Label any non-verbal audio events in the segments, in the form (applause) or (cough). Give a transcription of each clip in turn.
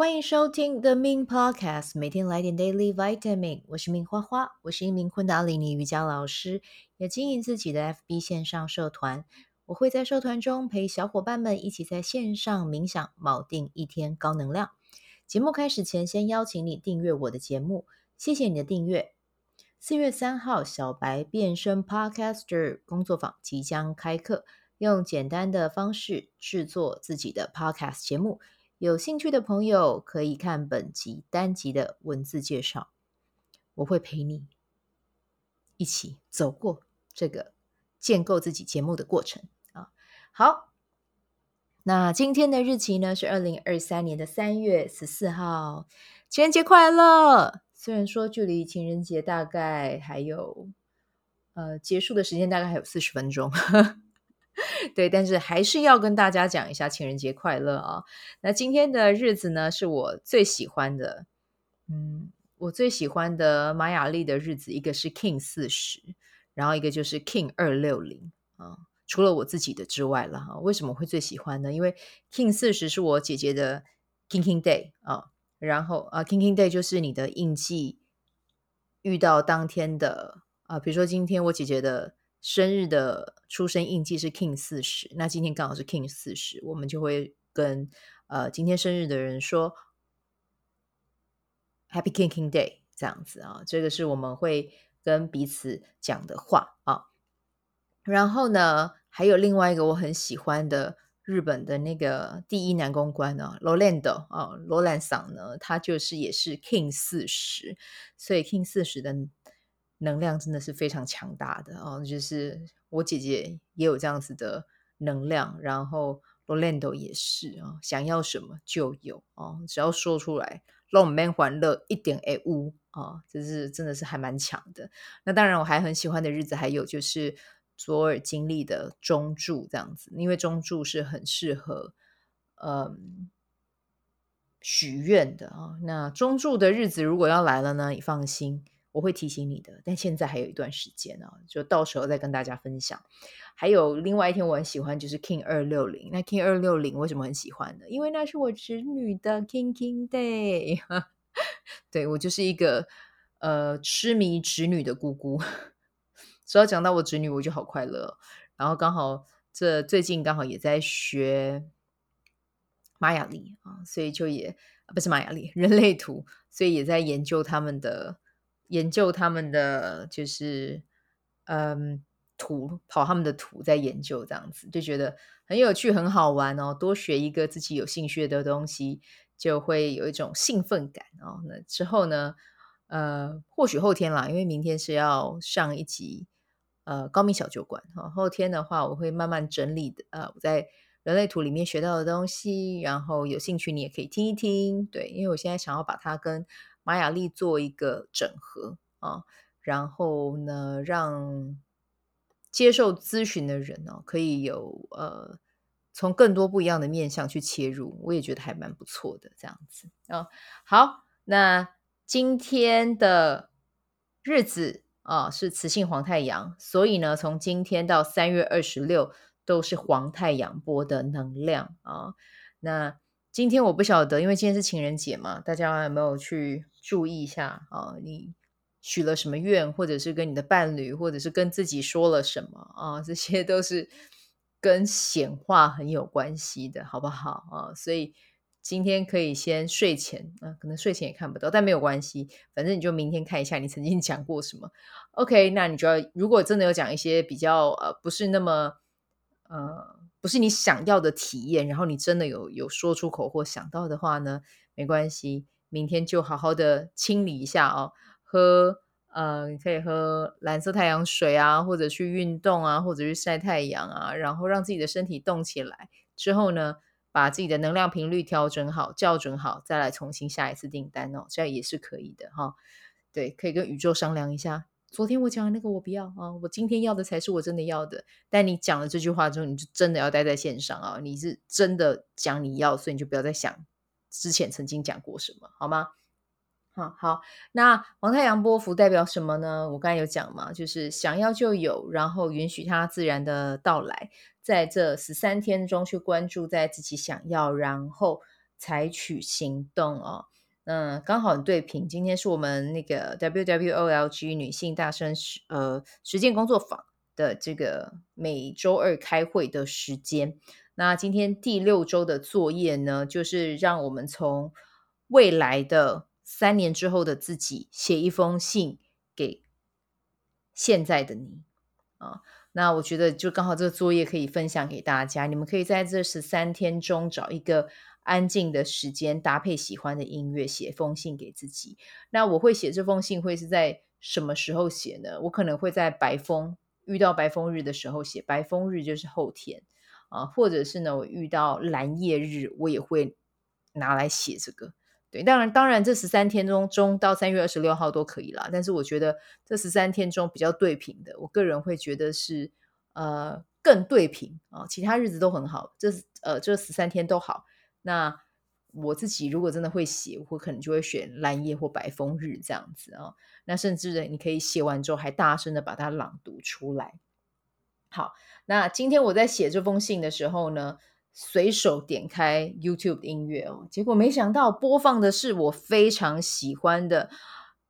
欢迎收听 The m i n g Podcast，每天来点 Daily Vitamin。我是命花花，我是一名昆达里尼瑜伽老师，也经营自己的 FB 线上社团。我会在社团中陪小伙伴们一起在线上冥想，锚定一天高能量。节目开始前，先邀请你订阅我的节目，谢谢你的订阅。四月三号，小白变身 Podcaster 工作坊即将开课，用简单的方式制作自己的 Podcast 节目。有兴趣的朋友可以看本集单集的文字介绍，我会陪你一起走过这个建构自己节目的过程啊。好，那今天的日期呢是二零二三年的三月十四号，情人节快乐！虽然说距离情人节大概还有呃结束的时间，大概还有四十分钟。对，但是还是要跟大家讲一下情人节快乐啊！那今天的日子呢，是我最喜欢的，嗯，我最喜欢的玛雅历的日子，一个是 King 四十，然后一个就是 King 二六零啊。除了我自己的之外了哈，为什么会最喜欢呢？因为 King 四十是我姐姐的 King King Day 啊，然后啊，King King Day 就是你的印记遇到当天的啊，比如说今天我姐姐的。生日的出生印记是 King 四十，那今天刚好是 King 四十，我们就会跟呃今天生日的人说 Happy King King Day 这样子啊，这个是我们会跟彼此讲的话啊。然后呢，还有另外一个我很喜欢的日本的那个第一男公关呢，Rolando 啊，罗兰桑呢，他就是也是 King 四十，所以 King 四十的。能量真的是非常强大的哦，就是我姐姐也有这样子的能量，然后 Rolando 也是啊，想要什么就有哦，只要说出来，让我们欢乐一点哎呜啊，这是真的是还蛮强的。那当然，我还很喜欢的日子还有就是左耳经历的中柱这样子，因为中柱是很适合嗯许愿的啊。那中柱的日子如果要来了呢，你放心。我会提醒你的，但现在还有一段时间呢、就到时候再跟大家分享。还有另外一天我很喜欢，就是 King 二六零。那 King 二六零为什么很喜欢呢？因为那是我侄女的 King King Day。(laughs) 对，我就是一个呃痴迷侄女的姑姑。(laughs) 只要讲到我侄女，我就好快乐。然后刚好这最近刚好也在学玛雅历啊，所以就也不是玛雅历，人类图，所以也在研究他们的。研究他们的就是，嗯，图跑他们的图，在研究这样子，就觉得很有趣，很好玩哦。多学一个自己有兴趣的东西，就会有一种兴奋感哦。那之后呢，呃，或许后天啦，因为明天是要上一集，呃，高明小酒馆哈。后天的话，我会慢慢整理的，呃，我在人类图里面学到的东西，然后有兴趣你也可以听一听，对，因为我现在想要把它跟。玛雅历做一个整合啊，然后呢，让接受咨询的人呢，可以有呃，从更多不一样的面向去切入，我也觉得还蛮不错的这样子啊。好，那今天的日子啊是雌性黄太阳，所以呢，从今天到三月二十六都是黄太阳波的能量啊。那今天我不晓得，因为今天是情人节嘛，大家有没有去？注意一下啊，你许了什么愿，或者是跟你的伴侣，或者是跟自己说了什么啊？这些都是跟显化很有关系的，好不好啊？所以今天可以先睡前啊，可能睡前也看不到，但没有关系，反正你就明天看一下你曾经 (laughs) 讲过什么。OK，那你就要如果真的有讲一些比较呃不是那么呃不是你想要的体验，然后你真的有有说出口或想到的话呢，没关系。明天就好好的清理一下哦，喝呃，可以喝蓝色太阳水啊，或者去运动啊，或者去晒太阳啊，然后让自己的身体动起来。之后呢，把自己的能量频率调整好，校准好，再来重新下一次订单哦，这样也是可以的哈、对，可以跟宇宙商量一下。昨天我讲的那个我不要啊，我今天要的才是我真的要的。但你讲了这句话之后，你就真的要待在线上啊，你是真的讲你要，所以你就不要再想。之前曾经讲过什么，好吗？好，好，那黄太阳波符代表什么呢？我刚才有讲嘛，就是想要就有，然后允许它自然的到来，在这十三天中去关注在自己想要，然后采取行动哦。嗯，刚好很对平，今天是我们那个 WWOLG 女性大声实呃实践工作坊的这个每周二开会的时间。那今天第六周的作业呢，就是让我们从未来的三年之后的自己写一封信给现在的你啊。那我觉得就刚好这个作业可以分享给大家，你们可以在这十三天中找一个安静的时间，搭配喜欢的音乐，写封信给自己。那我会写这封信会是在什么时候写呢？我可能会在白风遇到白风日的时候写，白风日就是后天啊，或者是呢，我遇到蓝夜日，我也会拿来写这个。对，当然，当然，这十三天中中到三月二十六号都可以啦。但是我觉得这十三天中比较对平的，我个人会觉得是呃更对平啊。其他日子都很好，这呃这十三天都好。那我自己如果真的会写，我可能就会选蓝夜或白风日这样子啊。那甚至，你可以写完之后还大声的把它朗读出来。好，那今天我在写这封信的时候呢，随手点开 YouTube 音乐哦，结果没想到播放的是我非常喜欢的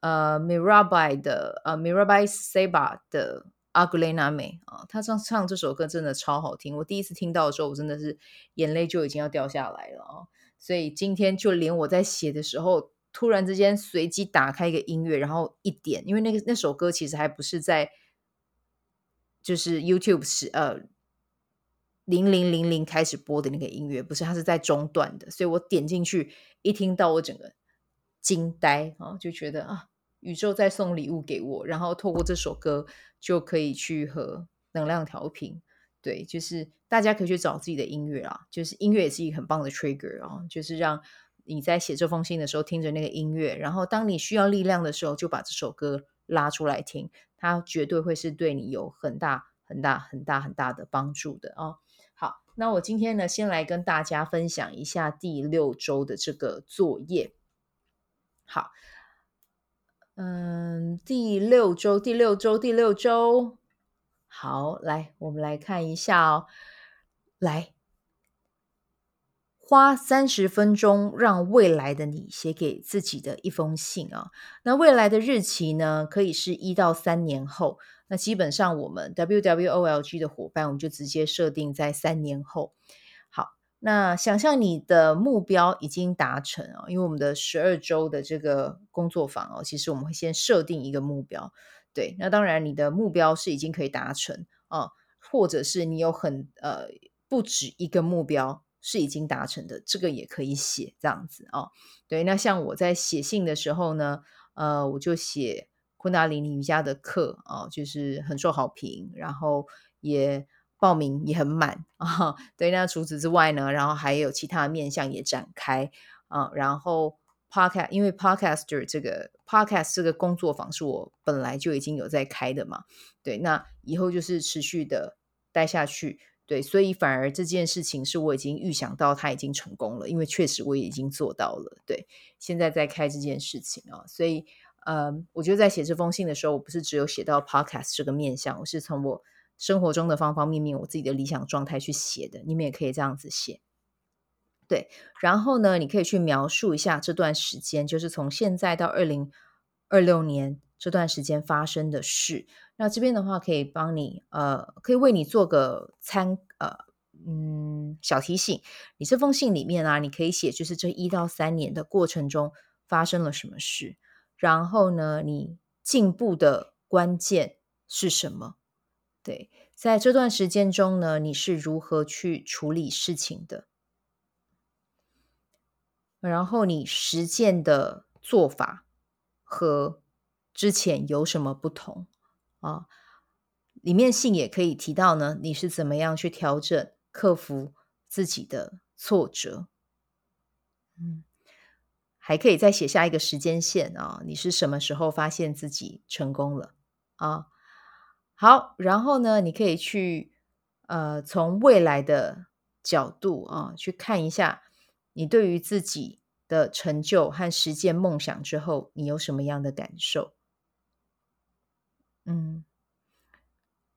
呃 Mirabai 的呃 Mirabai Sabah 的 Aku Lename 啊，他唱唱这首歌真的超好听，我第一次听到的时候，我真的是眼泪就已经要掉下来了啊！所以今天就连我在写的时候，突然之间随机打开一个音乐，然后一点，因为那个那首歌其实还不是在就是 YouTube 是呃。零零零零开始播的那个音乐，不是，它是在中段的，所以我点进去一听到，我整个惊呆啊，就觉得啊，宇宙在送礼物给我，然后透过这首歌就可以去和能量调频。对，就是大家可以去找自己的音乐啊，就是音乐也是一个很棒的 trigger 啊，就是让你在写这封信的时候听着那个音乐，然后当你需要力量的时候，就把这首歌拉出来听，它绝对会是对你有很大很大很大很大的帮助的哦。好。那我今天呢，先来跟大家分享一下第六周的这个作业。好，嗯，第六周，第六周，第六周，好，来，我们来看一下哦，来，花三十分钟让未来的你写给自己的一封信啊。那未来的日期呢，可以是一到三年后。那基本上，我们 WWOLG 的伙伴，我们就直接设定在三年后。好，那想象你的目标已经达成啊，因为我们的十二周的这个工作坊哦，其实我们会先设定一个目标。对，那当然你的目标是已经可以达成啊，或者是你有很呃不止一个目标是已经达成的，这个也可以写这样子啊。对，那像我在写信的时候呢，呃，我就写。昆达里尼瑜伽的课啊，就是很受好评，然后也报名也很满啊。(laughs) 对，那除此之外呢，然后还有其他面向也展开啊。然后 podcast，因为 podcaster 这个 podcast 这个工作坊是我本来就已经有在开的嘛，对，那以后就是持续的待下去，对，所以反而这件事情是我已经预想到它已经成功了，因为确实我也已经做到了，对，现在在开这件事情啊，所以。呃，我觉得在写这封信的时候，我不是只有写到 podcast 这个面向，我是从我生活中的方方面面，我自己的理想状态去写的。你们也可以这样子写，对。然后呢，你可以去描述一下这段时间，就是从现在到二零二六年这段时间发生的事。那这边的话，可以帮你，呃，可以为你做个参，呃，嗯，小提醒。你这封信里面啊，你可以写，就是这一到三年的过程中发生了什么事。然后呢，你进步的关键是什么？对，在这段时间中呢，你是如何去处理事情的？然后你实践的做法和之前有什么不同啊？里面信也可以提到呢，你是怎么样去调整、克服自己的挫折？嗯。还可以再写下一个时间线啊，你是什么时候发现自己成功了啊？好，然后呢，你可以去呃，从未来的角度啊，去看一下你对于自己的成就和实现梦想之后，你有什么样的感受？嗯，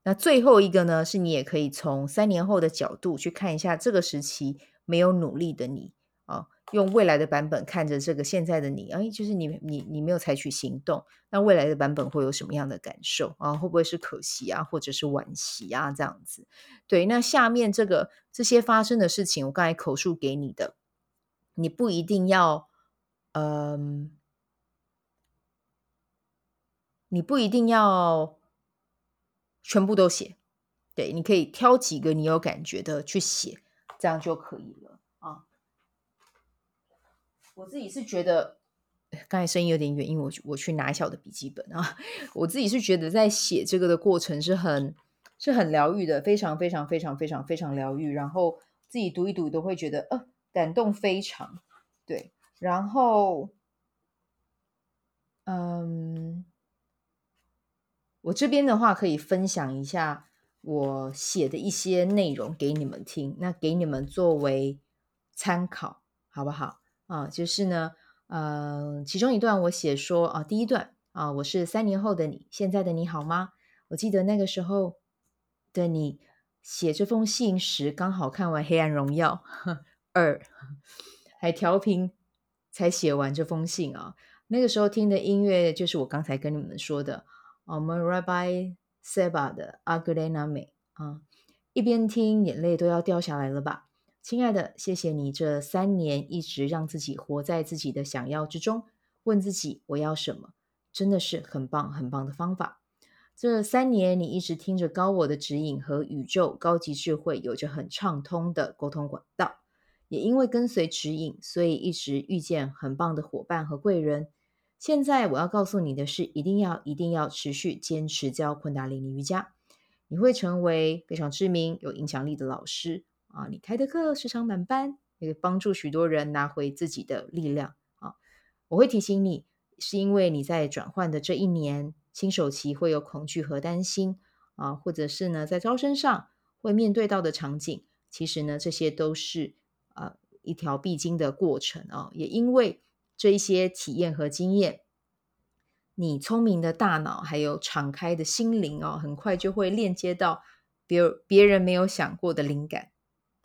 那最后一个呢，是你也可以从三年后的角度去看一下这个时期没有努力的你啊。用未来的版本看着这个现在的你，哎，就是你你你没有采取行动，那未来的版本会有什么样的感受啊？会不会是可惜啊，或者是惋惜啊？这样子，对。那下面这个这些发生的事情，我刚才口述给你的，你不一定要，嗯，你不一定要全部都写，对，你可以挑几个你有感觉的去写，这样就可以了啊。我自己是觉得，刚才声音有点远，因为我我去拿一下我的笔记本啊。(laughs) 我自己是觉得在写这个的过程是很是很疗愈的，非常非常非常非常非常疗愈。然后自己读一读都会觉得呃感动非常对。然后嗯，我这边的话可以分享一下我写的一些内容给你们听，那给你们作为参考，好不好？啊，就是呢，呃，其中一段我写说啊，第一段啊，我是三年后的你，现在的你好吗？我记得那个时候的你写这封信时，刚好看完《黑暗荣耀二》，还调频才写完这封信啊。那个时候听的音乐就是我刚才跟你们说的，我们 Rabbi Seba 的《Agule Name》啊，一边听眼泪都要掉下来了吧。亲爱的，谢谢你这三年一直让自己活在自己的想要之中，问自己我要什么，真的是很棒很棒的方法。这三年你一直听着高我的指引和宇宙高级智慧有着很畅通的沟通管道，也因为跟随指引，所以一直遇见很棒的伙伴和贵人。现在我要告诉你的是，一定要一定要持续坚持教昆达里尼瑜伽，你会成为非常知名有影响力的老师。啊，你开的课时常满班，也帮助许多人拿回自己的力量啊！我会提醒你，是因为你在转换的这一年，新手期会有恐惧和担心啊，或者是呢，在招生上会面对到的场景，其实呢，这些都是啊一条必经的过程啊。也因为这一些体验和经验，你聪明的大脑还有敞开的心灵哦，很快就会链接到别别人没有想过的灵感。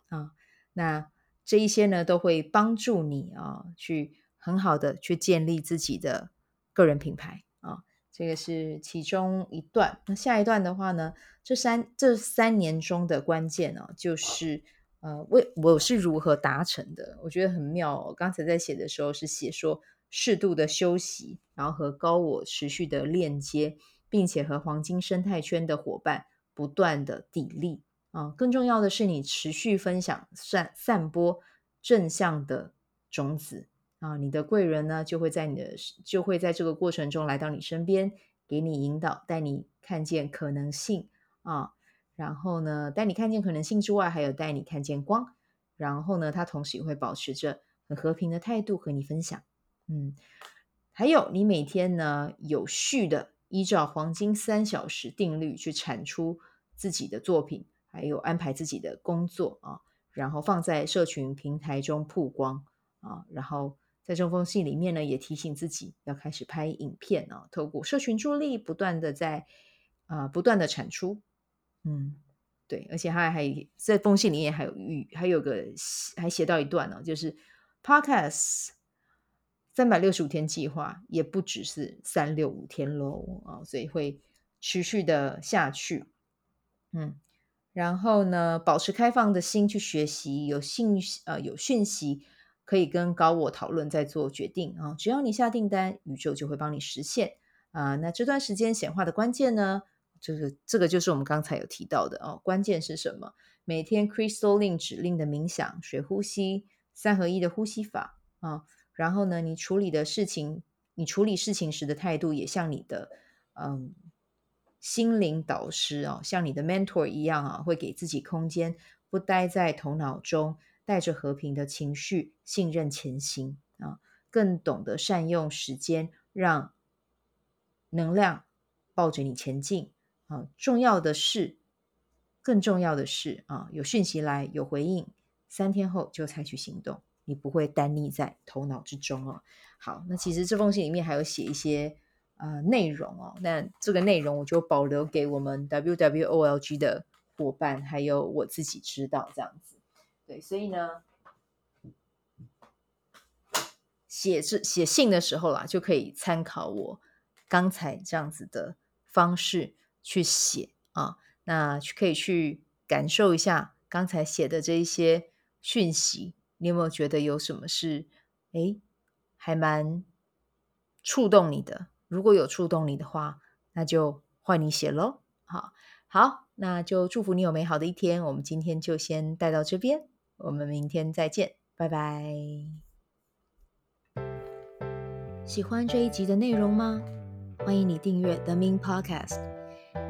啊，那这一些呢，都会帮助你啊，去很好的去建立自己的个人品牌啊。这个是其中一段。那下一段的话呢，这三这三年中的关键呢，就是呃，为我是如何达成的？我觉得很妙哦。刚才在写的时候是写说适度的休息，然后和高我持续的链接，并且和黄金生态圈的伙伴不断的砥砺。啊，更重要的是，你持续分享、散散播正向的种子啊，你的贵人呢，就会在你的就会在这个过程中来到你身边，给你引导，带你看见可能性啊。然后呢，带你看见可能性之外，还有带你看见光。然后呢，他同时也会保持着很和平的态度和你分享。嗯，还有你每天呢，有序的依照黄金三小时定律去产出自己的作品。还有安排自己的工作啊，然后放在社群平台中曝光啊，然后在这封信里面呢，也提醒自己要开始拍影片啊，透过社群助力，不断的在啊，不断的产出，嗯，对，而且他还在封信里面还有语，还有个还写到一段呢，就是 Podcast 三百六十五天计划也不只是三六五天喽啊，所以会持续的下去，嗯。然后呢，保持开放的心去学习，有信呃有讯息可以跟高我讨论，再做决定啊。只要你下订单，宇宙就会帮你实现啊。那这段时间显化的关键呢，就是这个就是我们刚才有提到的哦。关键是什么？每天 Crystal 令指令的冥想、水呼吸、三合一的呼吸法啊。然后呢，你处理的事情，你处理事情时的态度，也像你的嗯。心灵导师啊，像你的 mentor 一样啊，会给自己空间，不待在头脑中，带着和平的情绪，信任前行啊，更懂得善用时间，让能量抱着你前进啊。重要的是，更重要的是啊，有讯息来，有回应，三天后就采取行动，你不会单立在头脑之中哦。好，那其实这封信里面还有写一些。呃，内容哦，那这个内容我就保留给我们 WWOLG 的伙伴，还有我自己知道这样子。对，所以呢，写这写信的时候啦，就可以参考我刚才这样子的方式去写啊，那可以去感受一下刚才写的这一些讯息，你有没有觉得有什么是诶还蛮触动你的？如果有触动你的话，那就换你写喽。好，好，那就祝福你有美好的一天。我们今天就先带到这边，我们明天再见，拜拜。喜欢这一集的内容吗？欢迎你订阅 The Min Podcast，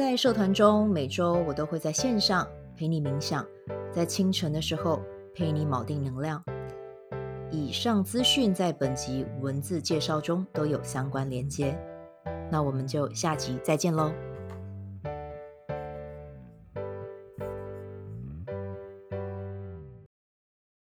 在社团中，每周我都会在线上陪你冥想，在清晨的时候陪你铆定能量。以上资讯在本集文字介绍中都有相关连接，那我们就下集再见喽。